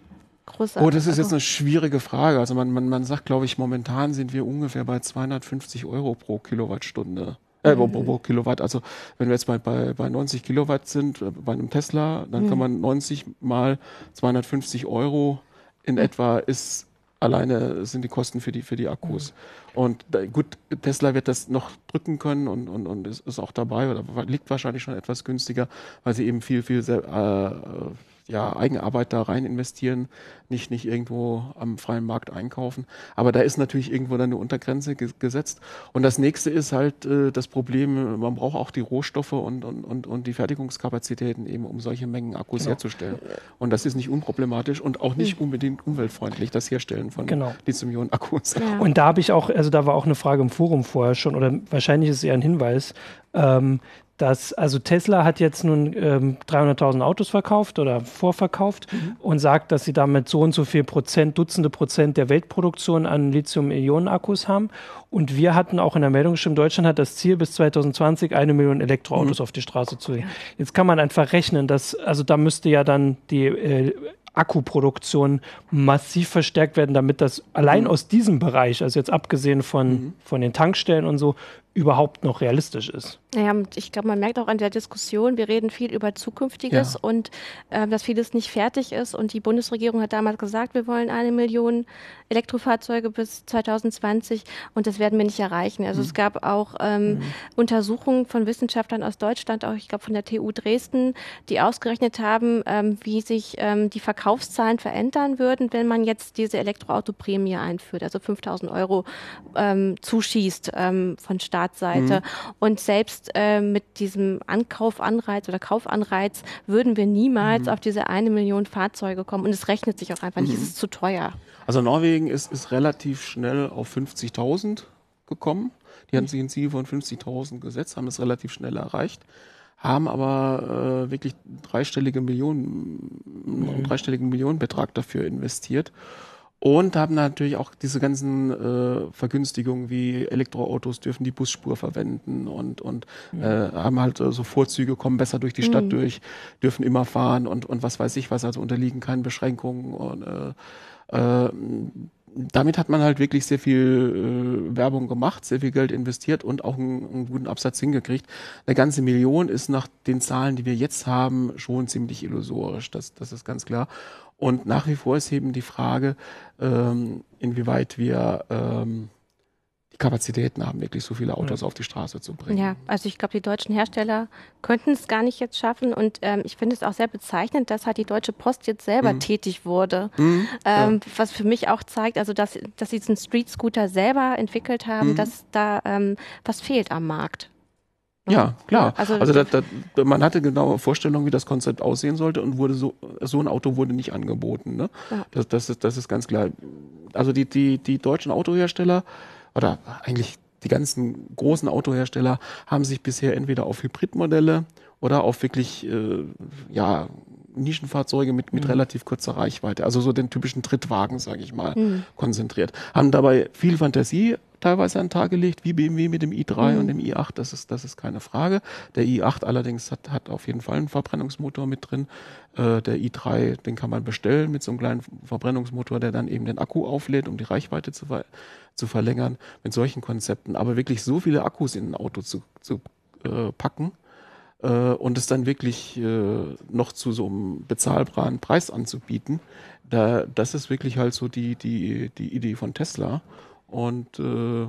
große Oh, das ist jetzt eine schwierige Frage. Also man, man, man sagt, glaube ich, momentan sind wir ungefähr bei 250 Euro pro Kilowattstunde. Äh, pro, pro Kilowatt. Also wenn wir jetzt bei, bei, bei 90 Kilowatt sind, äh, bei einem Tesla, dann kann man 90 mal 250 Euro in etwa ist alleine sind die Kosten für die, für die Akkus. Und da, gut, Tesla wird das noch drücken können und, und, und ist, ist auch dabei oder liegt wahrscheinlich schon etwas günstiger, weil sie eben viel, viel sehr, äh, ja, Eigenarbeit da rein investieren, nicht, nicht irgendwo am freien Markt einkaufen. Aber da ist natürlich irgendwo dann eine Untergrenze ge gesetzt. Und das nächste ist halt äh, das Problem, man braucht auch die Rohstoffe und, und, und, und die Fertigungskapazitäten eben, um solche Mengen Akkus Genau. herzustellen. Und das ist nicht unproblematisch und auch nicht unbedingt umweltfreundlich, das Herstellen von Genau. Lithium-Ionen-Akkus. Ja. Und da habe ich auch, also da war auch eine Frage im Forum vorher schon, oder wahrscheinlich ist es eher ein Hinweis, ähm, dass, also Tesla hat jetzt nun ähm, 300.000 Autos verkauft oder vorverkauft und sagt, dass sie damit so und so viel Prozent, Dutzende Prozent der Weltproduktion an Lithium-Ionen-Akkus haben. Und wir hatten auch in der Meldung geschrieben, Deutschland hat das Ziel, bis 2020 eine Million Elektroautos auf die Straße zu legen. Jetzt kann man einfach rechnen, dass, also da müsste ja dann die äh, Akkuproduktion massiv verstärkt werden, damit das allein aus diesem Bereich, also jetzt abgesehen von, von den Tankstellen und so, überhaupt noch realistisch ist. Naja, und ich glaube, man merkt auch an der Diskussion, wir reden viel über Zukünftiges Ja. und ähm, dass vieles nicht fertig ist. Und die Bundesregierung hat damals gesagt, wir wollen eine Million Elektrofahrzeuge bis 2020 und das werden wir nicht erreichen. Also es gab auch ähm, Untersuchungen von Wissenschaftlern aus Deutschland, auch ich glaube von der TU Dresden, die ausgerechnet haben, ähm, wie sich ähm, die Verkaufszahlen verändern würden, wenn man jetzt diese Elektroautoprämie einführt, also 5000 Euro ähm, zuschießt ähm, von Staatsseite. Und selbst ähm, mit diesem Ankaufanreiz oder Kaufanreiz würden wir niemals auf diese eine Million Fahrzeuge kommen. Und es rechnet sich auch einfach nicht, es ist zu teuer. Also Norwegen ist, ist relativ schnell auf 50.000 gekommen. Die hatten sich ein Ziel von 50.000 gesetzt, haben es relativ schnell erreicht, haben aber äh, wirklich dreistellige Millionen, einen dreistelligen Millionenbetrag dafür investiert und haben natürlich auch diese ganzen äh, Vergünstigungen wie Elektroautos dürfen die Busspur verwenden und und äh, haben halt äh, so Vorzüge, kommen besser durch die Stadt durch, dürfen immer fahren und und was weiß ich was, also unterliegen keinen Beschränkungen und äh, äh, damit hat man halt wirklich sehr viel äh, Werbung gemacht, sehr viel Geld investiert und auch einen, einen guten Absatz hingekriegt. Eine ganze Million ist nach den Zahlen, die wir jetzt haben, schon ziemlich illusorisch. Das, das ist ganz klar. Und nach wie vor ist eben die Frage, ähm, inwieweit wir ähm, die Kapazitäten haben, wirklich so viele Autos auf die Straße zu bringen. Ja, also ich glaube, die deutschen Hersteller könnten es gar nicht jetzt schaffen. Und ähm, ich finde es auch sehr bezeichnend, dass halt die Deutsche Post jetzt selber tätig wurde. Mhm, Ähm, Was für mich auch zeigt, also dass, dass sie diesen Street Scooter selber entwickelt haben, Mhm. dass da ähm, was fehlt am Markt. Ja, klar. Ja, also- also da, da, man hatte genaue Vorstellungen, wie das Konzept aussehen sollte und wurde so, so ein Auto wurde nicht angeboten. Ne? Ja. Das, das, ist, das ist ganz klar. Also die, die, die deutschen Autohersteller oder eigentlich die ganzen großen Autohersteller haben sich bisher entweder auf Hybridmodelle oder auf wirklich äh, ja, Nischenfahrzeuge mit, mit relativ kurzer Reichweite, also so den typischen Trittwagen, sage ich mal, konzentriert. Haben dabei viel Fantasie teilweise an den Tag gelegt, wie BMW mit dem i3 und dem i8, das ist, das ist keine Frage. Der i8 allerdings hat, hat auf jeden Fall einen Verbrennungsmotor mit drin. Äh, der i3, den kann man bestellen mit so einem kleinen Verbrennungsmotor, der dann eben den Akku auflädt, um die Reichweite zu, ver zu verlängern, mit solchen Konzepten. Aber wirklich so viele Akkus in ein Auto zu, zu äh, packen, äh, und es dann wirklich äh, noch zu so einem bezahlbaren Preis anzubieten, da, das ist wirklich halt so die, die, die Idee von Tesla und äh,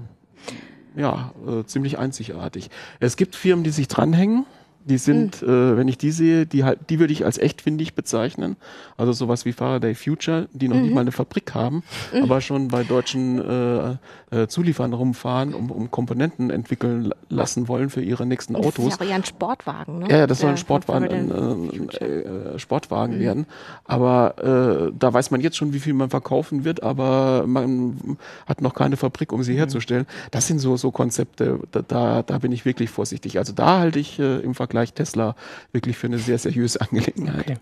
ja, äh, ziemlich einzigartig. Es gibt Firmen, die sich dranhängen. Die sind, äh, wenn ich die sehe, die halt, die würde ich als echt findig bezeichnen. Also sowas wie Faraday Future, die noch nicht mal eine Fabrik haben, aber schon bei deutschen äh, äh, Zulieferern rumfahren, um, um Komponenten entwickeln la- lassen wollen für ihre nächsten Autos. Das ist ja eher ein Sportwagen, ne? Ja, ja, das soll ein Sportwagen, Future. ein, äh, Sportwagen werden. Aber äh, da weiß man jetzt schon, wie viel man verkaufen wird, aber man hat noch keine Fabrik, um sie herzustellen. Das sind so so Konzepte, da, da, da bin ich wirklich vorsichtig. Also da halte ich äh, im Vergleich Tesla wirklich für eine sehr seriöse Angelegenheit. Okay.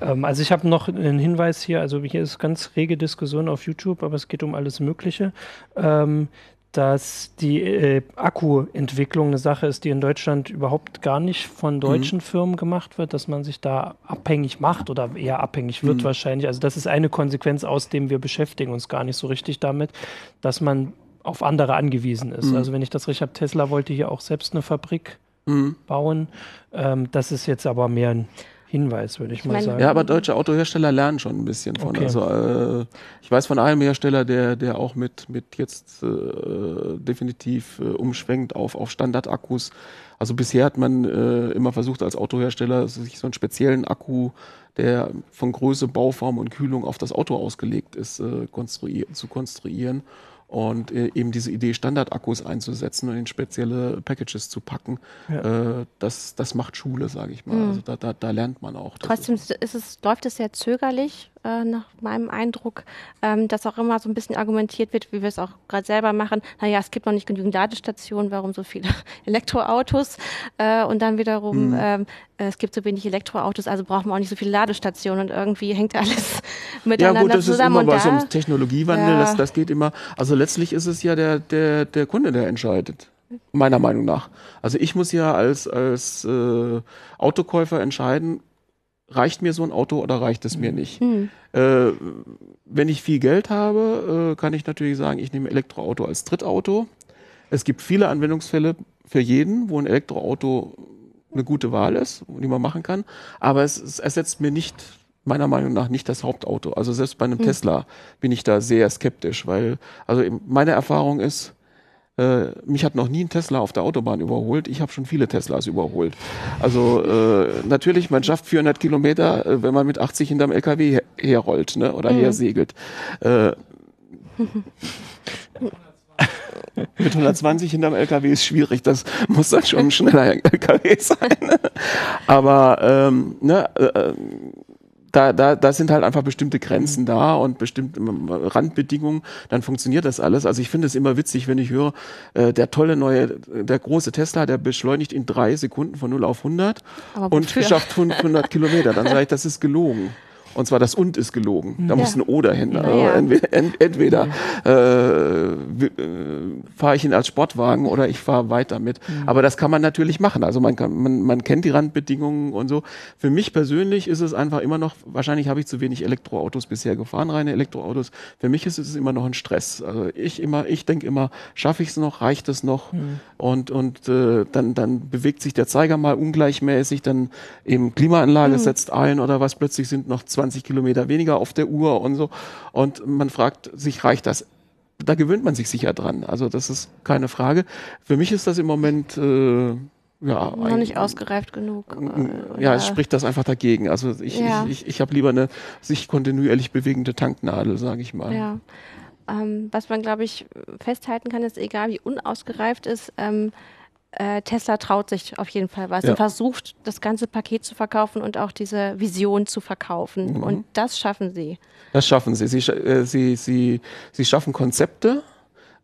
Ähm, also ich habe noch einen Hinweis hier, also hier ist ganz rege Diskussion auf YouTube, aber es geht um alles Mögliche. Ähm, dass die äh, Akkuentwicklung eine Sache ist, die in Deutschland überhaupt gar nicht von deutschen mhm. Firmen gemacht wird, dass man sich da abhängig macht oder eher abhängig wird mhm. wahrscheinlich. Also das ist eine Konsequenz, aus dem wir beschäftigen uns gar nicht so richtig damit, dass man auf andere angewiesen ist. Mhm. Also wenn ich das richtig habe, Tesla wollte hier auch selbst eine Fabrik mhm. bauen. Ähm, das ist jetzt aber mehr ein Hinweis, würde ich, ich mal meine, sagen. Ja, aber deutsche Autohersteller lernen schon ein bisschen von. Okay. Also äh, ich weiß von einem Hersteller, der, der auch mit, mit jetzt äh, definitiv äh, umschwenkt auf, auf Standardakkus. Also bisher hat man äh, immer versucht als Autohersteller sich so einen speziellen Akku, der von Größe, Bauform und Kühlung auf das Auto ausgelegt ist, äh, konstruier zu konstruieren und äh, eben diese Idee, Standardakkus einzusetzen und in spezielle Packages zu packen, ja. äh, das, das macht Schule, sage ich mal. Mhm. Also da, da, da, lernt man auch. Trotzdem ist es, läuft es sehr zögerlich, äh, nach meinem Eindruck, ähm, dass auch immer so ein bisschen argumentiert wird, wie wir es auch gerade selber machen. Naja, es gibt noch nicht genügend Ladestationen, warum so viele Elektroautos? Äh, und dann wiederum, mhm. ähm, äh, es gibt so wenig Elektroautos, also brauchen wir auch nicht so viele Ladestationen und irgendwie hängt alles miteinander Ja gut, das zusammen. ist immer bei so einem Technologiewandel, ja. das, das geht immer, also letztlich ist es ja der, der, der Kunde, der entscheidet meiner Meinung nach. Also ich muss ja als, als äh, Autokäufer entscheiden, reicht mir so ein Auto oder reicht es mir nicht? Mhm. Äh, wenn ich viel Geld habe, äh, kann ich natürlich sagen, ich nehme Elektroauto als Drittauto. Es gibt viele Anwendungsfälle für jeden, wo ein Elektroauto eine gute Wahl ist, die man machen kann. Aber es, es ersetzt mir nicht, meiner Meinung nach, nicht das Hauptauto. Also selbst bei einem mhm. Tesla bin ich da sehr skeptisch, weil, also meine Erfahrung ist, äh, mich hat noch nie ein Tesla auf der Autobahn überholt. Ich habe schon viele Teslas überholt. Also äh, natürlich, man schafft 400 Kilometer, äh, wenn man mit 80 hinterm LKW her herrollt ne? oder mhm. hersegelt. Äh, mit 120 hinterm LKW ist schwierig. Das muss dann schon ein schneller LKW sein. Aber ähm, ne, äh, äh da, da, da sind halt einfach bestimmte Grenzen da und bestimmte ähm, Randbedingungen, dann funktioniert das alles. Also ich finde es immer witzig, wenn ich höre, äh, der tolle neue, der große Tesla, der beschleunigt in drei Sekunden von 0 auf 100 und schafft 500 Kilometer. Dann sage ich, das ist gelogen. Und zwar das und ist gelogen. Da ja. muss ein O dahinter. Ja. Entweder, entweder äh, äh, fahre ich ihn als Sportwagen oder ich fahre weiter mit. Mhm. Aber das kann man natürlich machen. Also man, kann, man, man kennt die Randbedingungen und so. Für mich persönlich ist es einfach immer noch, wahrscheinlich habe ich zu wenig Elektroautos bisher gefahren, reine Elektroautos. Für mich ist es immer noch ein Stress. Also ich immer, ich denke immer, schaffe ich es noch, reicht es noch? Mhm. Und, und äh, dann, dann bewegt sich der Zeiger mal ungleichmäßig, dann eben Klimaanlage mhm. setzt ein oder was, plötzlich sind noch zwei 20 Kilometer weniger auf der Uhr und so. Und man fragt sich, reicht das? Da gewöhnt man sich sicher dran. Also das ist keine Frage. Für mich ist das im Moment äh, ja, noch nicht ausgereift genug. Äh, ja, es spricht das einfach dagegen. Also ich, ja. ich, ich, ich habe lieber eine sich kontinuierlich bewegende Tanknadel, sage ich mal. Ja. Ähm, was man, glaube ich, festhalten kann, ist, egal wie unausgereift ist, ähm, äh, Tesla traut sich auf jeden Fall was ja. und versucht, das ganze Paket zu verkaufen und auch diese Vision zu verkaufen. Mhm. Und das schaffen sie. Das schaffen sie. Sie, äh, sie, sie, sie schaffen Konzepte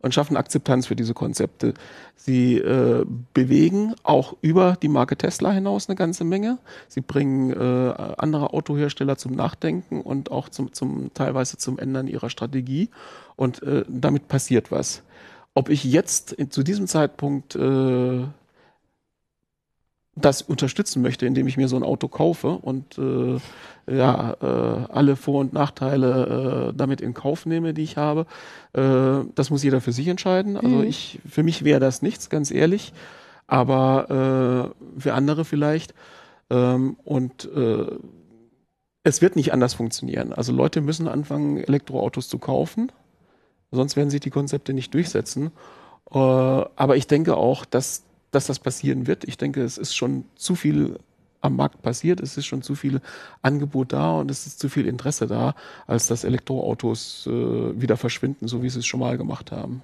und schaffen Akzeptanz für diese Konzepte. Sie äh, bewegen auch über die Marke Tesla hinaus eine ganze Menge. Sie bringen äh, andere Autohersteller zum Nachdenken und auch zum, zum teilweise zum Ändern ihrer Strategie. Und äh, damit passiert was ob ich jetzt zu diesem Zeitpunkt äh, das unterstützen möchte, indem ich mir so ein Auto kaufe und äh, ja, äh, alle Vor- und Nachteile äh, damit in Kauf nehme, die ich habe. Äh, das muss jeder für sich entscheiden. Also mhm. ich, für mich wäre das nichts, ganz ehrlich, aber äh, für andere vielleicht. Ähm, und äh, es wird nicht anders funktionieren. Also Leute müssen anfangen, Elektroautos zu kaufen. Sonst werden sich die Konzepte nicht durchsetzen. Äh, aber ich denke auch, dass, dass das passieren wird. Ich denke, es ist schon zu viel am Markt passiert. Es ist schon zu viel Angebot da und es ist zu viel Interesse da, als dass Elektroautos äh, wieder verschwinden, so wie sie es schon mal gemacht haben.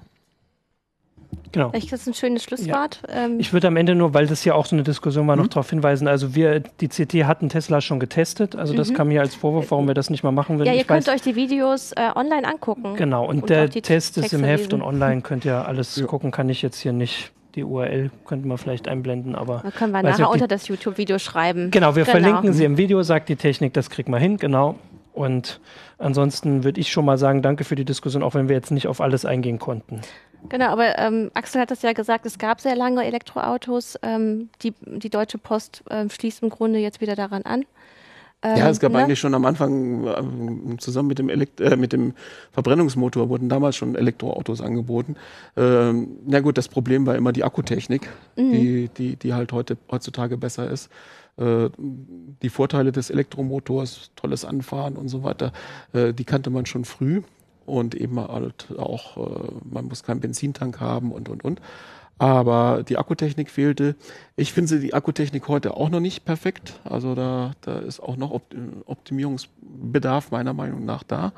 Genau. Ich, das ist ein schönes Schlusswort. Ja. Ähm ich würde am Ende nur, weil das ja auch so eine Diskussion war, noch mhm. darauf hinweisen. Also wir, die CT hatten Tesla schon getestet. Also das mhm. kam hier als Vorwurf, warum wir das nicht mal machen würden. Ja, ihr ich könnt weiß, euch die Videos äh, online angucken. Genau, und, und der Test ist im Heft lesen. und online könnt ihr alles ja. gucken, kann ich jetzt hier nicht die URL könnten wir vielleicht einblenden, aber. Da können wir nachher unter das YouTube-Video schreiben. Genau, wir genau. verlinken sie im Video, sagt die Technik, das kriegt man hin, genau. Und ansonsten würde ich schon mal sagen, danke für die Diskussion, auch wenn wir jetzt nicht auf alles eingehen konnten. Genau, aber ähm, Axel hat das ja gesagt, es gab sehr lange Elektroautos. Ähm, die, die Deutsche Post ähm, schließt im Grunde jetzt wieder daran an. ja, es gab ne? eigentlich schon am Anfang ähm, zusammen mit dem, Elekt äh, mit dem Verbrennungsmotor wurden damals schon Elektroautos angeboten. Ähm, na gut, das Problem war immer die Akkutechnik, die, die, die halt heute, heutzutage besser ist. Äh, die Vorteile des Elektromotors, tolles Anfahren und so weiter, äh, die kannte man schon früh und eben halt auch, äh, man muss keinen Benzintank haben und, und, und. Aber die Akkutechnik fehlte. Ich finde die Akkutechnik heute auch noch nicht perfekt. Also da, da ist auch noch Opt Optimierungsbedarf meiner Meinung nach da.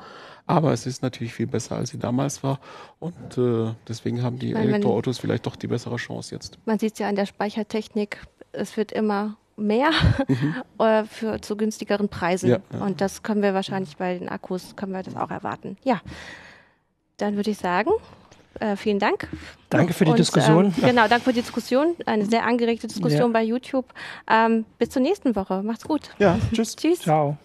Aber es ist natürlich viel besser, als sie damals war. Und äh, deswegen haben die meine, Elektroautos vielleicht doch die bessere Chance jetzt. Man sieht es ja an der Speichertechnik, es wird immer mehr mhm. Äh, für zu günstigeren Preisen. Ja, ja. Und das können wir wahrscheinlich bei den Akkus, können wir das auch erwarten. Ja, dann würde ich sagen, äh, vielen Dank. Danke für die Und, Diskussion. Ähm, genau, danke für die Diskussion. Eine sehr angeregte Diskussion ja. bei YouTube. Ähm, bis zur nächsten Woche. Macht's gut. Ja, tschüss. tschüss. Ciao.